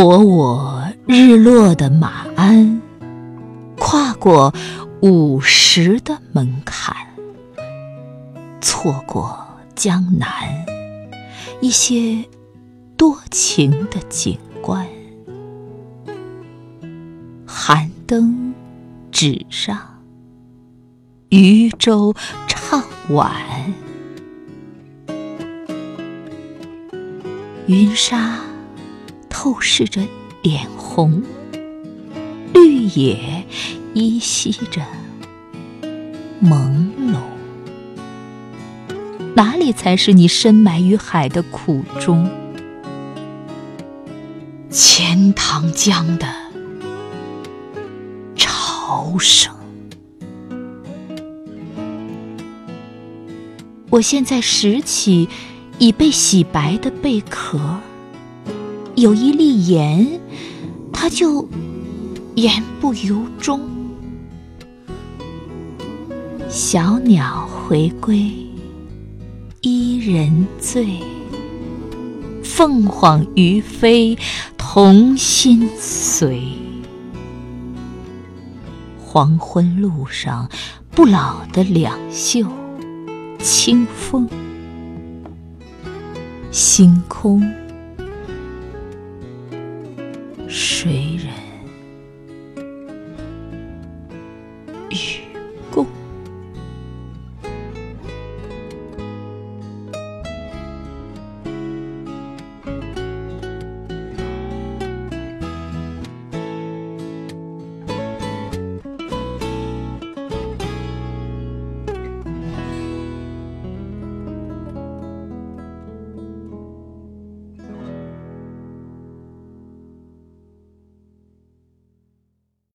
驮我日落的马鞍，跨过午时的门槛，错过江南一些多情的景观。寒灯纸上，渔舟唱晚，云纱透视着脸红，绿野依稀着朦胧。哪里才是你深埋于海的苦衷？钱塘江的潮声。我现在拾起已被洗白的贝壳，有一粒盐，它就言不由衷。小鸟回归，伊人醉，凤凰于飞，同心随。黄昏路上，不老的两袖。清风，星空，谁人？与